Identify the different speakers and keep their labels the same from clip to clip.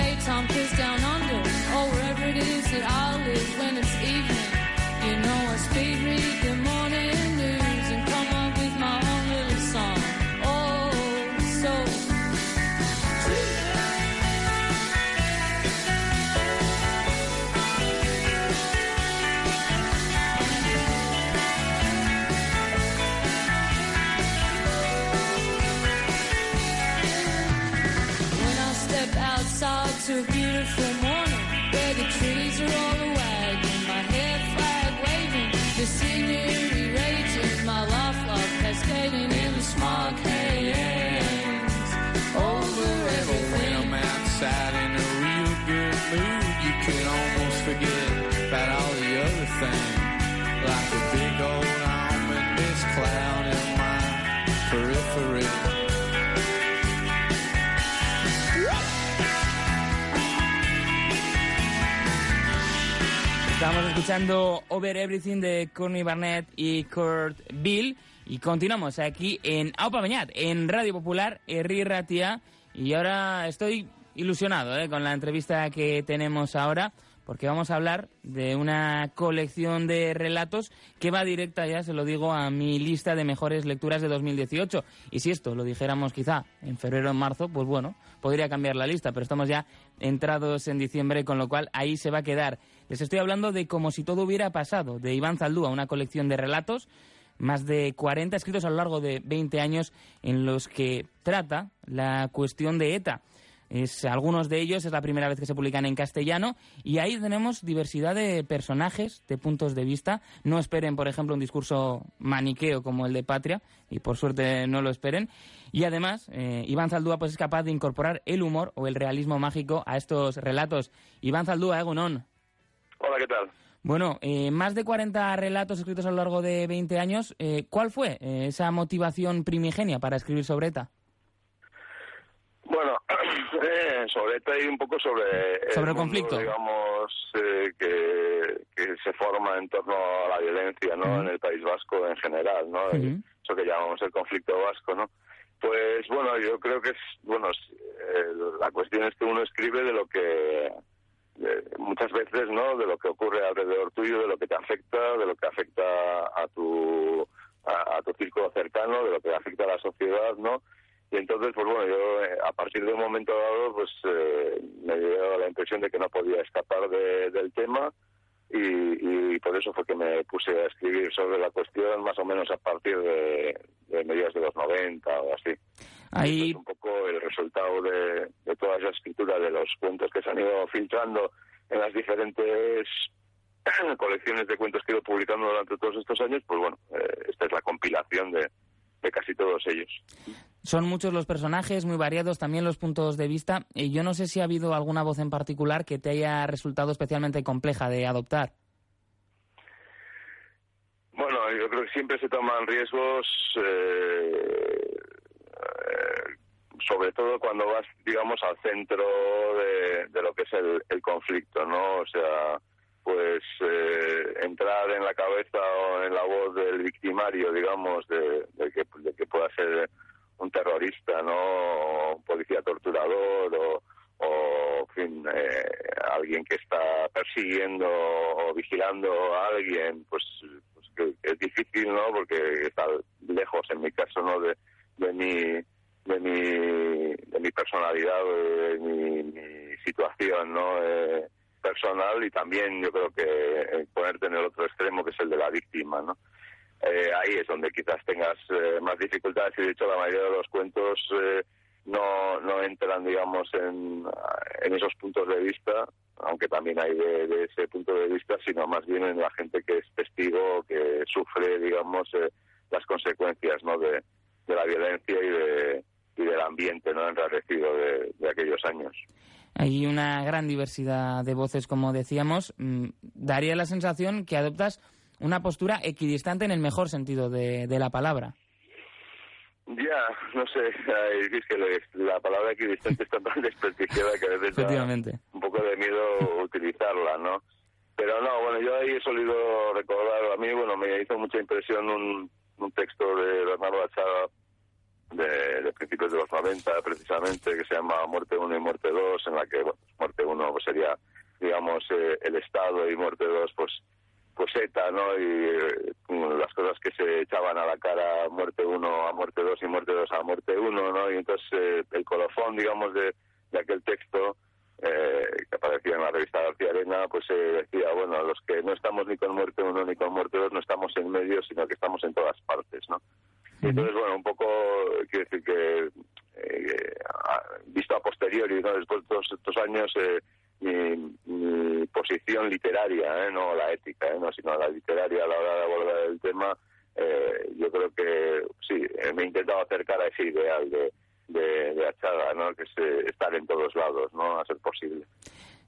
Speaker 1: cbp.gov/careers.
Speaker 2: kiss down under, or wherever it is that I live when it's evening. You know I speed read the
Speaker 3: Estamos escuchando Over Everything de Courtney Barnett y Kurt Bill y continuamos aquí en Aupa Beñat, en Radio Popular, Herri Ratia y ahora estoy ilusionado ¿eh? con la entrevista que tenemos ahora porque vamos a hablar de una colección de relatos que va directa, ya se lo digo, a mi lista de mejores lecturas de 2018. Y si esto lo dijéramos quizá en febrero o en marzo, pues bueno, podría cambiar la lista, pero estamos ya entrados en diciembre, con lo cual ahí se va a quedar. Les estoy hablando de Como si todo hubiera pasado, de Iván Zaldúa, una colección de relatos, más de 40 escritos a lo largo de 20 años en los que trata la cuestión de ETA. Es, algunos de ellos es la primera vez que se publican en castellano y ahí tenemos diversidad de personajes, de puntos de vista. No esperen, por ejemplo, un discurso maniqueo como el de Patria y por suerte no lo esperen. Y además, eh, Iván Zaldúa pues, es capaz de incorporar el humor o el realismo mágico a estos relatos. Iván Zaldúa, Egunon.
Speaker 4: Hola, ¿qué tal?
Speaker 3: Bueno, eh, más de 40 relatos escritos a lo largo de 20 años. Eh, ¿Cuál fue eh, esa motivación primigenia para escribir sobre ETA?
Speaker 4: Bueno, eh, sobre ETA y un poco sobre...
Speaker 3: Sobre el conflicto.
Speaker 4: digamos, eh, que, que se forma en torno a la violencia, ¿no? En el País Vasco en general, ¿no? Eso que llamamos el conflicto vasco, ¿no? Pues bueno, yo creo que es, bueno, la cuestión es que uno escribe de lo que, de- muchas veces, ¿no? De lo que ocurre alrededor tuyo, de lo que te afecta, de lo que afecta a tu, a, a tu círculo cercano, de lo que afecta a la sociedad, ¿no? Y entonces, pues bueno, yo eh, a partir de un momento dado, pues eh, me dio la impresión de que no podía escapar de- del tema y, y por eso fue que me puse a escribir sobre la cuestión más o menos a partir de, de mediados de los 90 o así.
Speaker 3: Ahí
Speaker 4: Es un poco el resultado de, de toda esa escritura de los cuentos que se han ido filtrando en las diferentes colecciones de cuentos que he ido publicando durante todos estos años, pues bueno, eh, esta es la compilación de, de casi todos ellos.
Speaker 3: Son muchos los personajes, muy variados también los puntos de vista. Y yo no sé si ha habido alguna voz en particular que te haya resultado especialmente compleja de adoptar.
Speaker 4: Bueno, yo creo que siempre se toman riesgos, eh, sobre todo cuando vas, digamos, al centro de, lo que es el, el conflicto, ¿no? O sea, pues eh, entrar en la cabeza o en la voz del victimario, digamos, de que pueda ser un terrorista, ¿no? Un policía torturador o, o en fin, eh, alguien que está persiguiendo o vigilando a alguien, pues, pues que es difícil, ¿no? Porque está lejos, en mi caso, ¿no? De, de mi de mi de mi personalidad, de mi, mi situación, ¿no? Eh, personal y también yo creo que eh, ponerte en el otro extremo que es el de la víctima, ¿no? Eh, ahí es donde quizás tengas eh, más dificultades y de hecho la mayoría de los cuentos eh, no, no entran, digamos, en, esos puntos de vista, aunque también hay de, ese punto de vista, sino más bien en la gente que es testigo, que sufre, digamos, eh, las consecuencias ¿no? de, la violencia y, de, y del ambiente no enrarecido de, de aquellos años.
Speaker 3: Hay una gran diversidad de voces, como decíamos. Mm, daría la sensación que adoptas una postura equidistante en el mejor sentido de, de la palabra.
Speaker 4: Ya, no sé, es que la palabra equidistante está tan desprestigiada que a veces da un poco de miedo utilizarla, ¿no? Pero no, bueno, yo ahí he solido recordar, a mí, bueno, me hizo mucha impresión un, un texto de Bernardo Achada de, principios de los 90, precisamente, que se llama Muerte 1 y Muerte 2, en la que, bueno, Muerte 1 pues, sería, digamos, eh, el Estado y Muerte 2, pues, pues ETA, ¿no? Y eh, las cosas que se echaban a la cara, muerte 1 a muerte 2 y muerte 2 a muerte 1, ¿no? Y entonces eh, el colofón, digamos, de, de aquel texto eh, que aparecía en la revista García Arena, pues decía, bueno, los que no estamos ni con muerte 1 ni con muerte 2 no estamos en medio, sino que estamos en todas partes, ¿no? Y entonces, bueno, un poco, quiero decir que, visto a posteriori, ¿no? Después de todos estos años, mi, mi posición literaria, ¿eh? no la ética, ¿eh? no, sino la literaria a la hora de abordar el tema, eh, yo creo que sí, me he intentado acercar a ese ideal de, de, de Achada, ¿no? que es estar en todos lados, ¿no? a ser posible.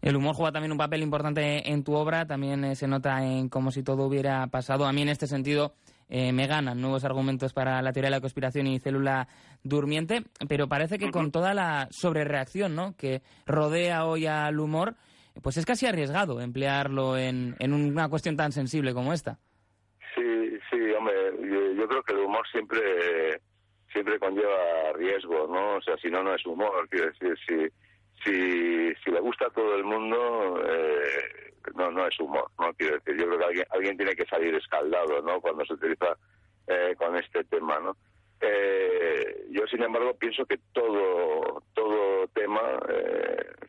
Speaker 3: El humor juega también un papel importante en tu obra, también se nota en como si todo hubiera pasado. A mí en este sentido eh, me ganan nuevos argumentos para la teoría de la conspiración y célula durmiente, pero parece que con toda la sobrereacción ¿no? que rodea hoy al humor, pues es casi arriesgado emplearlo en, en una cuestión tan sensible como esta.
Speaker 4: Sí, sí, hombre, yo, creo que el humor siempre siempre conlleva riesgo, ¿no? O sea, si no, no es humor. Quiero decir, si, si, si le gusta a todo el mundo, eh, no no es humor, no quiero decir. Yo creo que alguien, alguien tiene que salir escaldado, ¿no? Cuando se utiliza eh, con este tema, ¿no? Eh, yo, sin embargo, pienso que todo todo tema,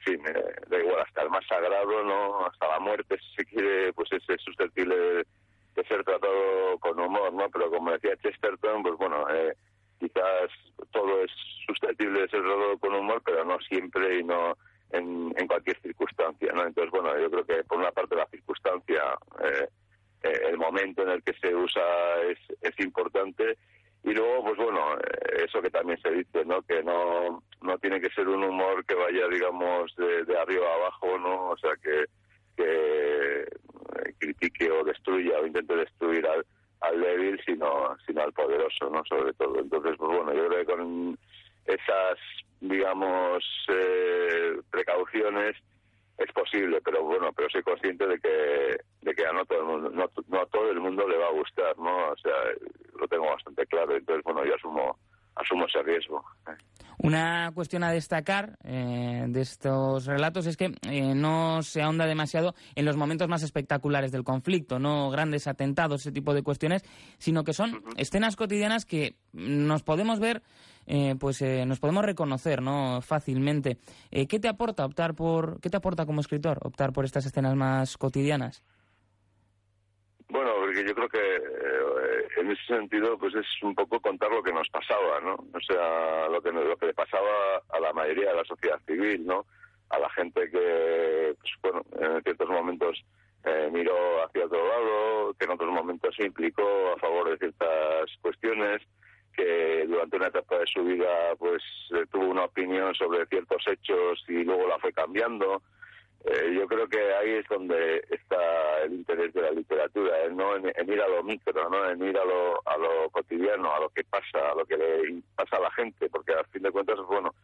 Speaker 4: fin, eh, da igual, hasta el más sagrado, ¿no? Hasta la muerte, si se quiere, pues es, susceptible de, ser tratado con humor, ¿no? Pero como decía Chesterton, pues bueno, eh, quizás todo es susceptible de ser tratado con humor, pero no siempre y no en, en cualquier circunstancia, ¿no? Entonces, bueno, yo creo que por una parte la circunstancia, eh, eh, el momento en el que se usa es, es importante y luego, pues bueno, eh, eso que también se dice, ¿no? Que no, no tiene que ser un humor que vaya, digamos, de, de arriba abajo, ¿no? O sea, que, que critique o destruya o intente destruir al, al débil, sino, sino al poderoso, ¿no? Sobre todo. Entonces, pues bueno, yo creo que con esas digamos, eh, precauciones, es posible, pero bueno, pero soy consciente de que, de que a no todo el mundo, no, no a todo el mundo le va a gustar, ¿no? O sea, lo tengo bastante claro, entonces bueno, yo asumo, asumo ese riesgo.
Speaker 3: Una cuestión a destacar eh, de estos relatos es que eh, no se ahonda demasiado en los momentos más espectaculares del conflicto, no grandes atentados, ese tipo de cuestiones, sino que son escenas cotidianas que nos podemos ver eh, pues eh, nos podemos reconocer no fácilmente. Eh, ¿Qué te aporta optar por, qué te aporta como escritor optar por estas escenas más cotidianas?
Speaker 4: Porque yo creo que en ese sentido pues es un poco contar lo que nos pasaba, ¿no? O sea, lo que, lo que le pasaba a la mayoría de la sociedad civil, ¿no? A la gente que, pues, bueno, en ciertos momentos miró hacia otro lado, que en otros momentos se implicó a favor de ciertas cuestiones, que durante una etapa de su vida pues eh, tuvo una opinión sobre ciertos hechos y luego la fue cambiando. Eh, yo creo que ahí es donde está el interés de la literatura, ¿eh? no en, ir a lo micro, no en ir a lo, a lo cotidiano, a lo que pasa, a lo que le pasa a la gente, porque al fin de cuentas, bueno,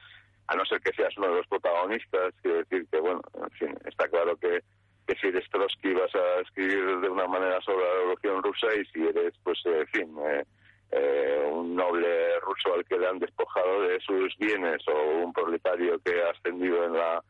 Speaker 4: a no ser que seas uno de los protagonistas, quiero decir que, bueno, en fin, está claro que, que si eres Trotsky vas a escribir de una manera sobre la revolución rusa y si eres, pues, en fin, eh, eh, un noble ruso al que le han despojado de sus bienes o un proletario que ha ascendido en la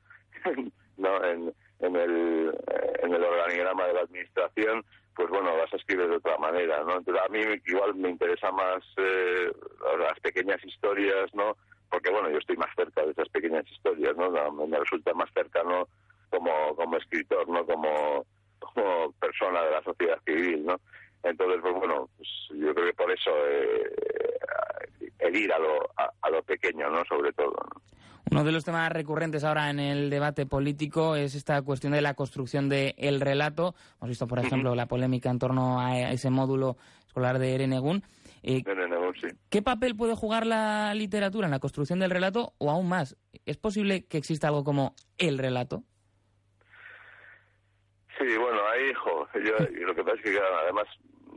Speaker 4: no en, en el eh, en el organigrama de la administración pues bueno vas a escribir de otra manera no entonces a mí igual me interesa más eh, las pequeñas historias no porque bueno yo estoy más cerca de esas pequeñas historias no me resulta más cercano como como escritor no como como persona de la sociedad civil no entonces, pues bueno, pues yo creo que por eso, eh, el ir a lo, a, a lo pequeño, ¿no? Sobre todo, ¿no?
Speaker 3: Uno de los temas recurrentes ahora en el debate político es esta cuestión de la construcción del relato. Hemos visto, por ejemplo, la polémica en torno a ese módulo escolar de Erenegún. Eh,
Speaker 4: sí.
Speaker 3: ¿Qué papel puede jugar la literatura en la construcción del relato o aún más? ¿Es posible que exista algo como el relato?
Speaker 4: Sí, bueno, ahí, jo, yo, lo que pasa es que además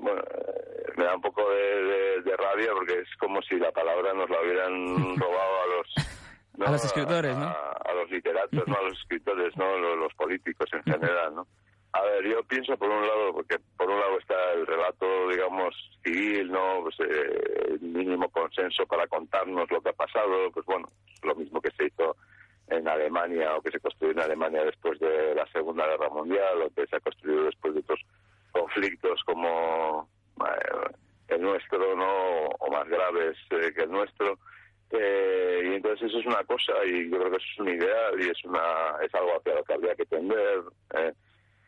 Speaker 4: bueno, eh, me da un poco de, de- de rabia porque es como si la palabra nos la hubieran robado a los...
Speaker 3: A los escritores, ¿no?
Speaker 4: A, a los literatos, no a los escritores, no los, los políticos en general, ¿no? A ver, yo pienso por un lado, porque por un lado está el relato, digamos, civil, ¿no? Pues, eh, el mínimo consenso para contarnos lo que ha pasado, pues bueno, lo mismo que se hizo en Alemania o que se construyó en Alemania después de la Segunda Guerra Mundial o que se ha construido después de otros conflictos como eh, el nuestro, ¿no? O más graves eh, que el nuestro. Eh, y entonces eso es una cosa y yo creo que eso es un ideal y es una es algo hacia lo que habría que tender. eh.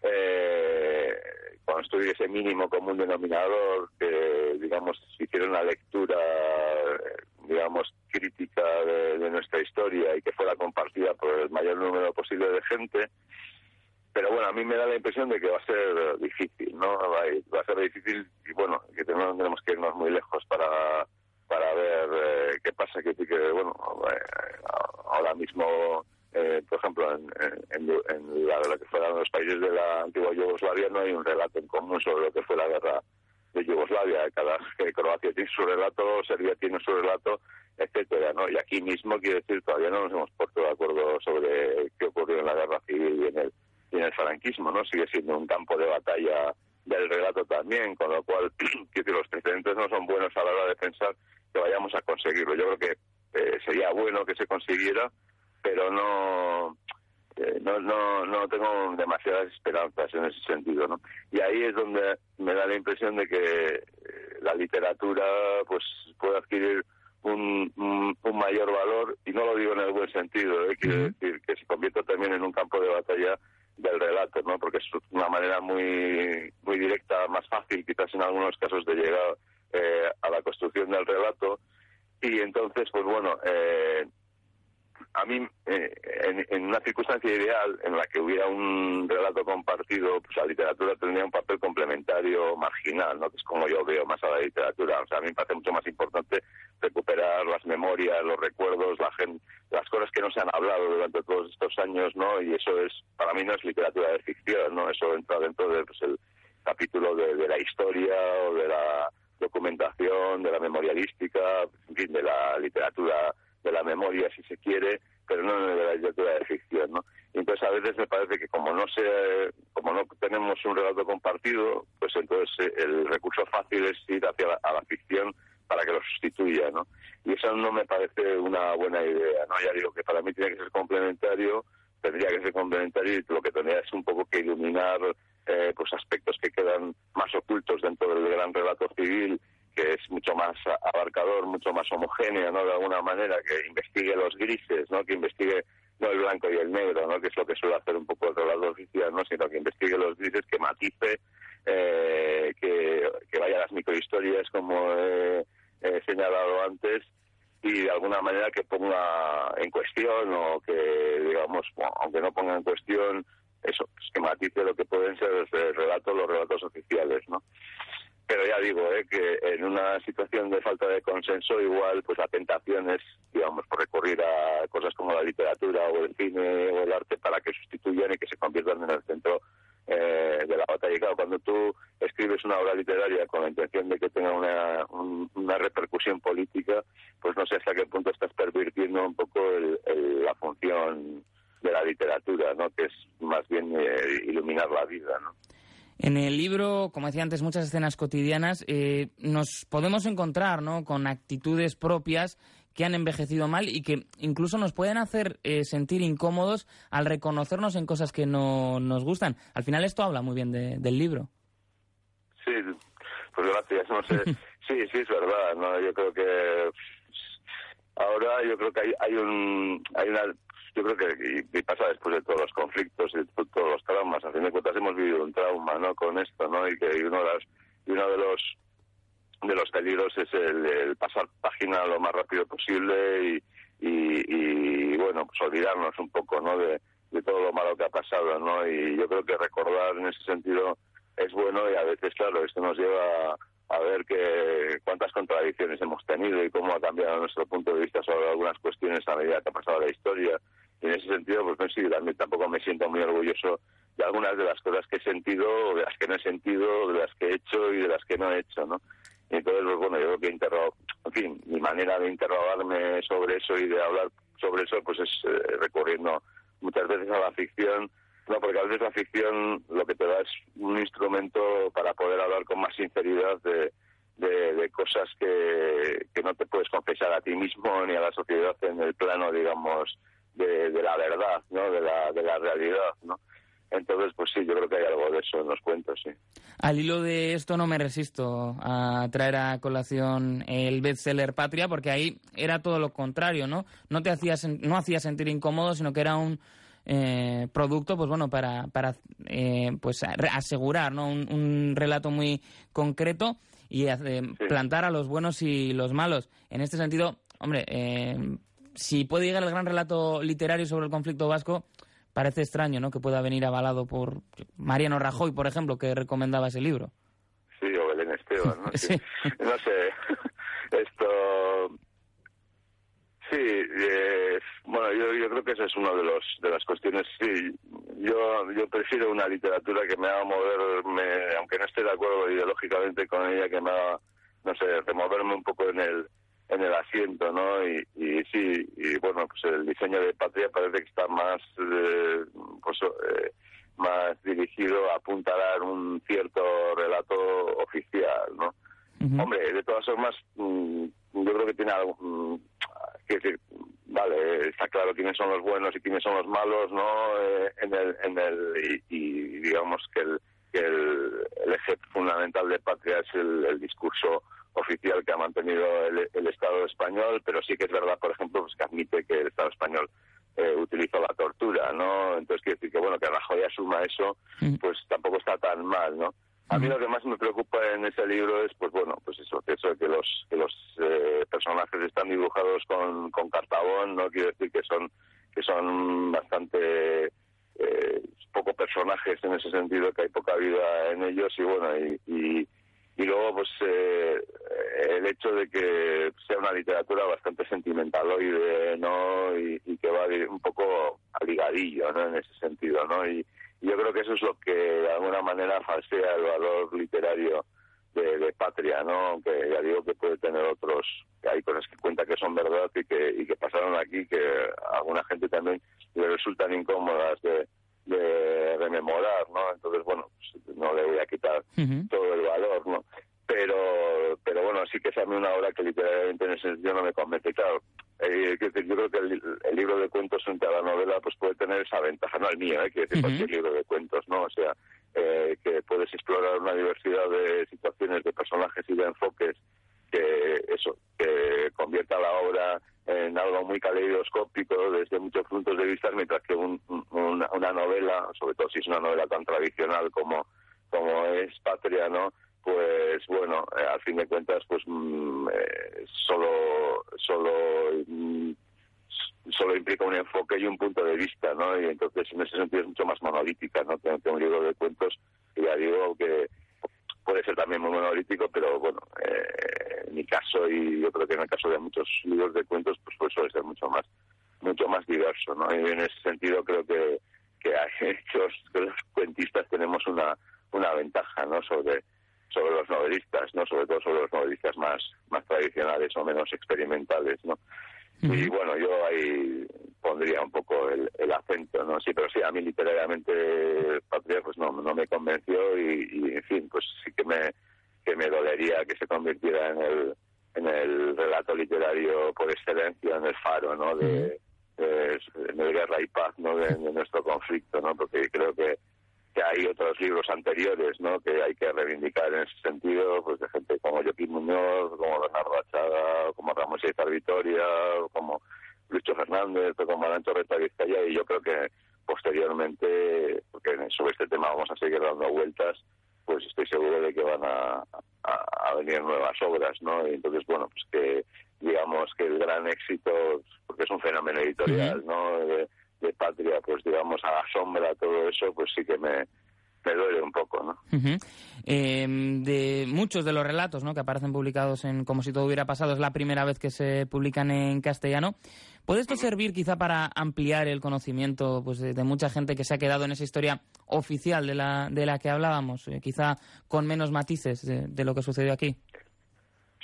Speaker 4: Eh, construir ese mínimo común denominador que, digamos, hiciera una lectura, eh, digamos, crítica de nuestra historia y que fuera compartida por el mayor número posible de gente. Pero bueno, a mí me da la impresión de que va a ser difícil, ¿no? Va a, ser difícil y bueno, que tenemos, tenemos que irnos muy lejos para, para ver eh, qué pasa. Que, bueno, eh, ahora mismo, eh, por ejemplo, en, en, en la, lo que fueran los países de la antigua Yugoslavia no hay un relato en común sobre lo que fue la guerra de Yugoslavia. Cada Croacia tiene su relato, Serbia tiene su relato, etcétera, ¿no? Y aquí mismo, quiero decir, todavía no nos hemos puesto de acuerdo sobre qué ocurrió en la guerra civil y en el, y en el franquismo, ¿no? Sigue siendo un campo de batalla del relato también, con lo cual, los precedentes no son buenos a la hora de pensar que vayamos a conseguirlo. Yo creo que eh, sería bueno que se consiguiera, pero no, eh, no, no, no tengo demasiadas esperanzas en ese sentido, ¿no? Y ahí es donde me da la impresión de que eh, la literatura, pues, puede adquirir un, un, un mayor valor, y no lo digo en el buen sentido, ¿eh? quiero decir que se convierta también en un campo de batalla del relato, ¿no? Porque es una manera muy muy directa, más fácil quizás en algunos casos de llegar eh, a la construcción del relato y entonces, pues bueno, eh, a mí eh, en, una circunstancia ideal en la que hubiera un relato compartido, pues la literatura tendría un papel complementario marginal, ¿no? Que es como yo veo más a la literatura. O sea, a mí me parece mucho más importante recuperar las memorias, los recuerdos, la gente, las cosas que no se han hablado durante todos estos años, ¿no? Y eso es, para mí no es literatura de ficción, ¿no? Eso entra dentro del pues, capítulo de, de la historia o de la documentación, de la memorialística, en fin, de la literatura de la memoria, si se quiere, pero no de la literatura de ficción, ¿no? Entonces a veces me parece que como no se, como no tenemos un relato compartido, pues entonces el recurso fácil es ir hacia la ficción para que lo sustituya, ¿no? Y eso no me parece una buena idea, ¿no? Ya digo que para mí tiene que ser complementario, tendría que ser complementario y lo que tendría es un poco que iluminar eh, pues aspectos que quedan más ocultos dentro del gran relato civil que es mucho más abarcador, mucho más homogéneo, ¿no? De alguna manera, que investigue los grises, ¿no? Que investigue no el blanco y el negro, ¿no? Que es lo que suele hacer un poco el relato oficial, ¿no? Sino que investigue los grises, que matice, eh, que, que vaya a las microhistorias, como he, señalado antes, y de alguna manera que ponga en cuestión o que, digamos, bueno, aunque no ponga en cuestión, eso, pues que matice lo que pueden ser los relatos, los relatos oficiales, ¿no? Pero ya digo ¿eh? que en una situación de falta de consenso igual pues la tentación es digamos recurrir a cosas como la literatura o el cine o el arte para que sustituyan y que se conviertan en el centro eh, de la batalla claro cuando tú escribes una obra literaria con la intención de que tenga una, un, una repercusión política pues no sé hasta qué punto estás pervirtiendo un poco el, el, la función de la literatura no que es más bien eh, iluminar la vida no
Speaker 3: en el libro, como decía antes, muchas escenas cotidianas, eh, nos podemos encontrar ¿no? con actitudes propias que han envejecido mal y que incluso nos pueden hacer eh, sentir incómodos al reconocernos en cosas que no nos gustan. Al final esto habla muy bien de, del libro.
Speaker 4: Sí, pues gracias. No sé. sí, sí, es verdad. No, yo creo que ahora yo creo que hay, hay un hay una yo creo que y, pasa después de todos los conflictos y de todos los traumas. A fin de cuentas hemos vivido un trauma, ¿no? Con esto, ¿no? Y que uno de, las, y uno de los de los peligros es el, pasar página lo más rápido posible y, y, y, bueno, pues olvidarnos un poco, ¿no? De, de todo lo malo que ha pasado, ¿no? Y yo creo que recordar en ese sentido es bueno y a veces, claro, esto nos lleva a ver que cuántas contradicciones hemos tenido y cómo ha cambiado nuestro punto de vista sobre algunas cuestiones a medida que ha pasado la historia. Y en ese sentido, pues no sí, también tampoco me siento muy orgulloso de algunas de las cosas que he sentido, de las que no he sentido, de las que he hecho y de las que no he hecho, ¿no? Y entonces, pues bueno, yo creo que interrogo, en fin, mi manera de interrogarme sobre eso y de hablar sobre eso, pues es eh, recurriendo muchas veces a la ficción, no, porque a veces la ficción lo que te da es un instrumento para poder hablar con más sinceridad de, de, cosas que, que no te puedes confesar a ti mismo ni a la sociedad en el plano, digamos, de, de la verdad, ¿no? De la, de la realidad, ¿no? Entonces, pues sí, yo creo que hay algo de eso en los cuentos, sí.
Speaker 3: Al hilo de esto no me resisto a traer a colación el bestseller Patria, porque ahí era todo lo contrario, ¿no? No te hacía, no hacía sentir incómodo, sino que era un eh, producto, pues bueno, para, para eh, pues asegurar, ¿no? Un, un, relato muy concreto y eh, sí. plantar a los buenos y los malos. En este sentido, hombre, eh, si puede llegar el gran relato literario sobre el conflicto vasco, parece extraño, ¿no? Que pueda venir avalado por Mariano Rajoy, por ejemplo, que recomendaba ese libro.
Speaker 4: Sí, o Belén Esteban, ¿no? sí. No sé, esto... Sí, eh, bueno, yo, yo creo que esa es una de los de las cuestiones. Sí, yo yo prefiero una literatura que me haga moverme, aunque no esté de acuerdo ideológicamente con ella, que me haga, no sé, removerme un poco en el en el asiento, ¿no? Y, y sí, y bueno, pues el diseño de Patria parece que está más, eh, pues, eh, más dirigido a apuntalar un cierto relato oficial, ¿no? Uh -huh. Hombre, de todas formas, mmm, yo creo que tiene algo, que decir, vale, está claro quiénes son los buenos y quiénes son los malos, ¿no? Eh, en el, en el, y, y digamos que el, que el, el eje fundamental de Patria es el, el discurso oficial que ha mantenido el, el, Estado español, pero sí que es verdad, por ejemplo, pues que admite que el Estado español eh, utilizó la tortura, ¿no? Entonces quiere decir que, bueno, que Rajoy asuma eso, pues tampoco está tan mal, ¿no? A mí lo que más me preocupa en ese libro es, pues bueno, pues eso, que eso que los que los eh, personajes están dibujados con, con cartabón, no quiere decir que son que son bastante eh, poco personajes en ese sentido, que hay poca vida en ellos y bueno y, y y luego pues eh, el hecho de que sea una literatura bastante sentimentaloide no y, y que va un poco a ligadillo no en ese sentido no y, yo creo que eso es lo que de alguna manera falsea el valor literario de, de patria no aunque ya digo que puede tener otros que hay cosas que cuenta que son verdad y que y que pasaron aquí que a alguna gente también le resultan incómodas de de rememorar, ¿no? Entonces, bueno, pues no le voy a quitar uh -huh. todo el valor, ¿no? Pero, pero bueno, sí que es a mí una obra que literalmente en ese sentido no me convence. Claro, eh, yo creo que el, el, libro de cuentos frente a la novela pues puede tener esa ventaja, no el mío, ¿eh? que decir uh -huh. cualquier libro de cuentos, ¿no? O sea, eh, que puedes explorar una diversidad de situaciones, de personajes y de enfoques que eso, que convierta la obra en algo muy caleidoscópico desde muchos puntos de vista, mientras que un, una, una, novela, sobre todo si es una novela tan tradicional como, como es Patria, ¿no? Pues bueno, eh, al fin de cuentas, pues mm, eh, solo, solo, mm, solo implica un enfoque y un punto de vista, ¿no? Y entonces en ese sentido es mucho más monolítica, ¿no? Que, un libro de cuentos, y ya digo que puede ser también muy monolítico, pero bueno, eh, en mi caso y yo creo que en el caso de muchos libros de cuentos, pues, pues suele ser mucho más mucho más diverso, ¿no? Y en ese sentido creo que que, hay, que, los, que los cuentistas tenemos una una ventaja, ¿no? Sobre sobre los novelistas, ¿no? Sobre todo sobre los novelistas más más tradicionales o menos experimentales, ¿no? Uh -huh. Y bueno, yo ahí pondría un poco el, el, acento, ¿no? Sí, pero sí, a mí literariamente Patria pues no, no me convenció y, y, en fin, pues sí que me, que me dolería que se convirtiera en el, en el relato literario por excelencia, en el faro, ¿no? De, de, de guerra y paz, ¿no? De, de, nuestro conflicto, ¿no? Porque creo que, que hay otros libros anteriores, ¿no? Que hay que reivindicar en ese sentido, pues de gente como Joaquín Muñoz, como Bernardo Achada, como Ramón Seizar Vitoria, como Lucho Fernández, como Arancho Reta Vizcaya, y yo creo que posteriormente, porque sobre este tema vamos a seguir dando vueltas, pues estoy seguro de que van a, a, venir nuevas obras, ¿no? Y entonces, bueno, pues que digamos que el gran éxito, porque es un fenómeno editorial, ¿no? De, Patria, pues digamos, asombra todo eso, pues sí que me, me duele un poco, ¿no?
Speaker 3: Em, de muchos de los relatos ¿no? que aparecen publicados en Como si todo hubiera pasado, es la primera vez que se publican en castellano. ¿Puede esto servir quizá para ampliar el conocimiento pues, de, mucha gente que se ha quedado en esa historia oficial de la, de la que hablábamos, eh, quizá con menos matices de, lo que sucedió aquí?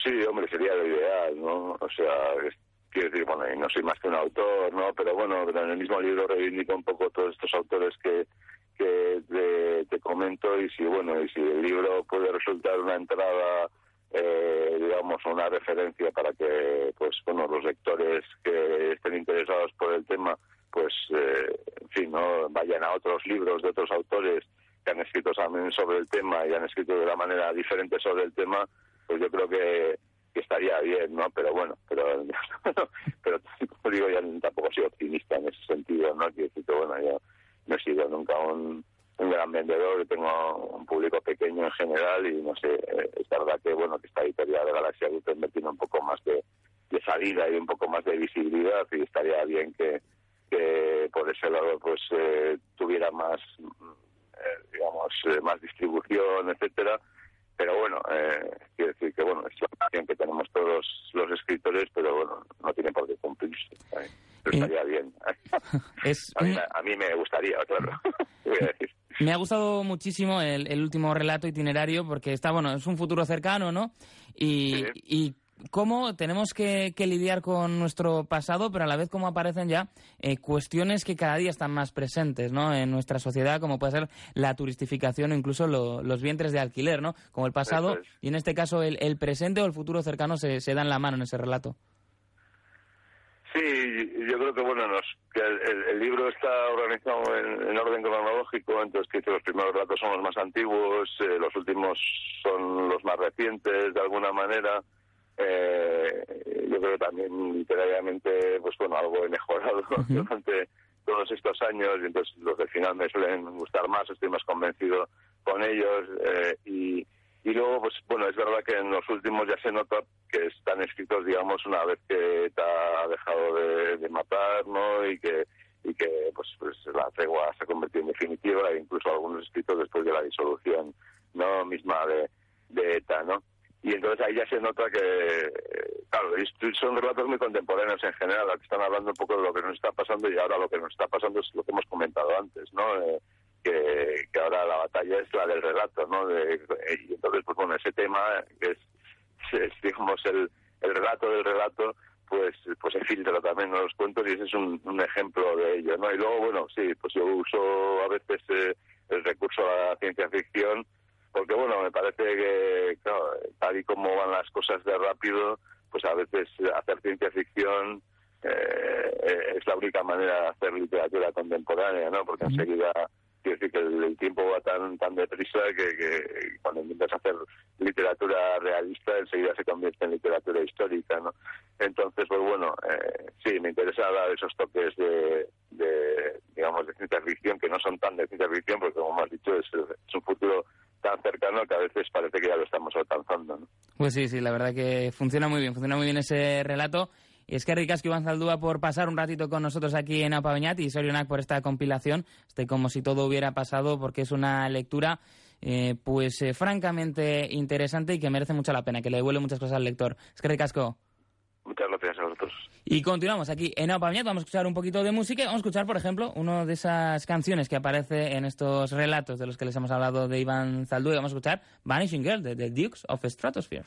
Speaker 4: Sí, hombre, sería lo ideal, ¿no? O sea, quiero decir, bueno, no soy más que un autor, ¿no? Pero bueno, en el mismo libro reivindico un poco todos estos autores que que te, comento y si bueno y si el libro puede resultar una entrada eh, digamos una referencia para que pues bueno los lectores que estén interesados por el tema pues eh, en fin no vayan a otros libros de otros autores que han escrito también sobre el tema y han escrito de una manera diferente sobre el tema pues yo creo que, estaría bien no pero bueno pero como digo ya tampoco soy optimista en ese sentido no quiero decir que bueno yo no he sido nunca un, gran vendedor, tengo un público pequeño en general y no sé, es verdad que bueno que esta editorial de Galaxia Group metiendo un poco más de, salida y un poco más de visibilidad y estaría bien que, por ese lado pues eh, tuviera más eh, digamos eh, más distribución etcétera pero bueno eh, quiero decir que bueno es la opción que tenemos todos los escritores pero bueno no tiene por qué cumplirse estaría bien. a, mí, me gustaría, claro.
Speaker 3: Me ha gustado muchísimo el, último relato itinerario porque está, bueno, es un futuro cercano, ¿no? Y, cómo tenemos que, lidiar con nuestro pasado, pero a la vez cómo aparecen ya eh, cuestiones que cada día están más presentes ¿no? en nuestra sociedad, como puede ser la turistificación o incluso los vientres de alquiler, ¿no? Como el pasado y en este caso el, presente o el futuro cercano se, se dan la mano en ese relato.
Speaker 4: Sí, yo creo que bueno, nos, que el, libro está organizado en, orden cronológico, entonces que los primeros relatos son los más antiguos, eh, los últimos son los más recientes, de alguna manera. Eh, yo creo que también literariamente, pues bueno, algo he mejorado durante todos estos años y entonces los del final me suelen gustar más, estoy más convencido con ellos eh, y y luego, pues bueno, es verdad que en los últimos ya se nota que están escritos, digamos, una vez que te ha dejado de, matar, ¿no? Y que, y que pues, pues la tregua se ha convertido en definitiva, e incluso algunos escritos después de la disolución, ¿no? Misma de, ETA, ¿no? Y entonces ahí ya se nota que, claro, son relatos muy contemporáneos en general, que están hablando un poco de lo que nos está pasando y ahora lo que nos está pasando es lo que hemos comentado antes, ¿no? Eh, batalla es la del relato, ¿no? De, y entonces, pues bueno, ese tema que es, digamos, el, el relato del relato, pues pues se filtra también en los cuentos y ese es un, un, ejemplo de ello, ¿no? Y luego, bueno, sí, pues yo uso a veces eh, el recurso a la ciencia ficción porque, bueno, me parece que, claro, tal y como van las cosas de rápido, pues a veces hacer ciencia ficción eh, es la única manera de hacer literatura contemporánea, ¿no? Porque enseguida quiero decir que el, tiempo va tan tan deprisa que, cuando intentas hacer literatura realista enseguida se convierte en literatura histórica no entonces pues bueno eh, sí me interesa dar esos toques de, digamos de ciencia ficción que no son tan de ciencia ficción porque como has dicho es, un futuro tan cercano que a veces parece que ya lo estamos alcanzando ¿no?
Speaker 3: pues sí sí la verdad que funciona muy bien funciona muy bien ese relato y es que ricasco Iván Zaldúa por pasar un ratito con nosotros aquí en Apaveñat y Sorionac por esta compilación, este como si todo hubiera pasado, porque es una lectura eh, pues eh, francamente interesante y que merece mucho la pena, que le devuelve muchas cosas al lector. Es que ricasco.
Speaker 4: Muchas gracias a vosotros.
Speaker 3: Y continuamos aquí en Apaveñat, vamos a escuchar un poquito de música. Vamos a escuchar, por ejemplo, una de esas canciones que aparece en estos relatos de los que les hemos hablado de Iván Zaldúa. Vamos a escuchar Vanishing Girl de The Dukes of Stratosphere.